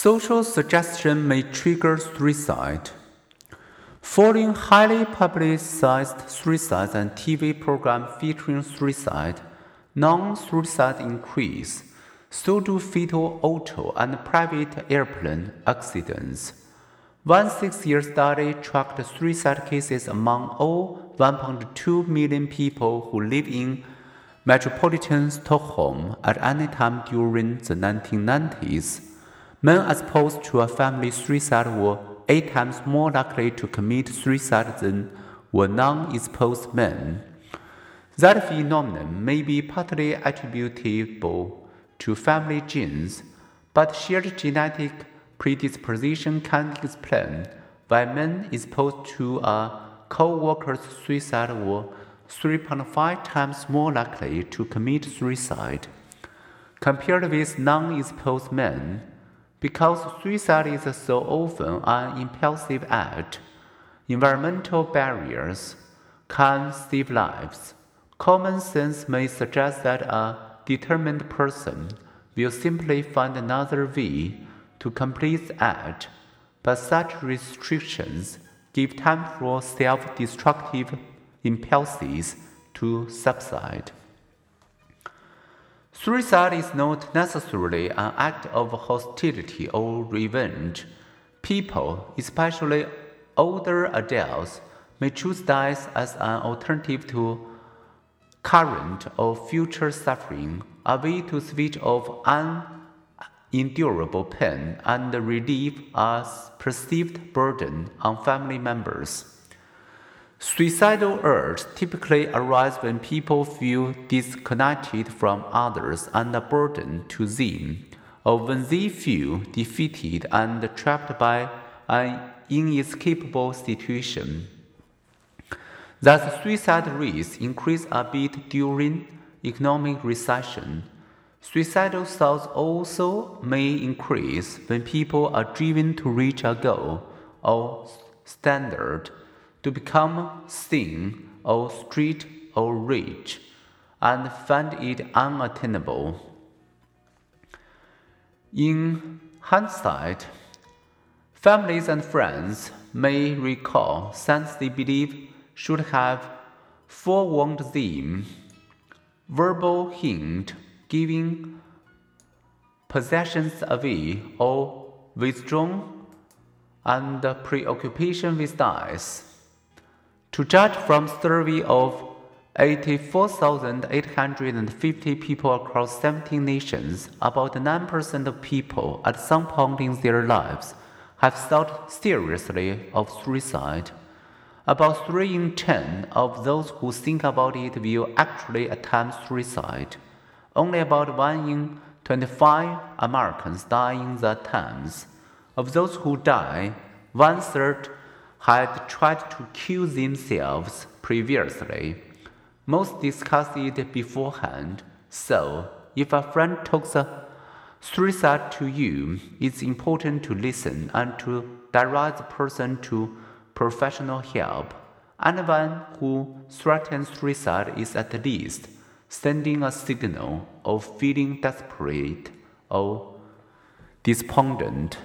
Social suggestion may trigger suicide. Following highly publicized suicides and TV programs featuring suicide, non-suicide increase. So do fatal auto and private airplane accidents. One six-year study tracked suicide cases among all 1.2 million people who live in metropolitan Stockholm at any time during the 1990s. Men as opposed to a family suicide were eight times more likely to commit suicide than were non-exposed men. That phenomenon may be partly attributable to family genes, but shared genetic predisposition can explain why men exposed to a co-worker's suicide were 3.5 times more likely to commit suicide compared with non-exposed men. Because suicide is so often an impulsive act, environmental barriers can save lives. Common sense may suggest that a determined person will simply find another way to complete the act, but such restrictions give time for self destructive impulses to subside. Suicide is not necessarily an act of hostility or revenge. People, especially older adults, may choose death as an alternative to current or future suffering, a way to switch off unendurable pain and relieve a perceived burden on family members. Suicidal urges typically arise when people feel disconnected from others and a burden to them, or when they feel defeated and trapped by an inescapable situation. Thus, suicide rates increase a bit during economic recession. Suicidal thoughts also may increase when people are driven to reach a goal or standard to become thin or straight or rich and find it unattainable. In hindsight, families and friends may recall things they believe should have forewarned them. Verbal hint giving possessions away or withdrawn and preoccupation with dice. To judge from survey of 84,850 people across 17 nations, about 9% of people at some point in their lives have thought seriously of suicide. About 3 in 10 of those who think about it will actually attempt suicide. Only about 1 in 25 Americans die in the attempts. Of those who die, one third had tried to kill themselves previously. Most discussed it beforehand, so if a friend talks a suicide to you, it's important to listen and to direct the person to professional help. Anyone who threatens suicide is at least sending a signal of feeling desperate or despondent.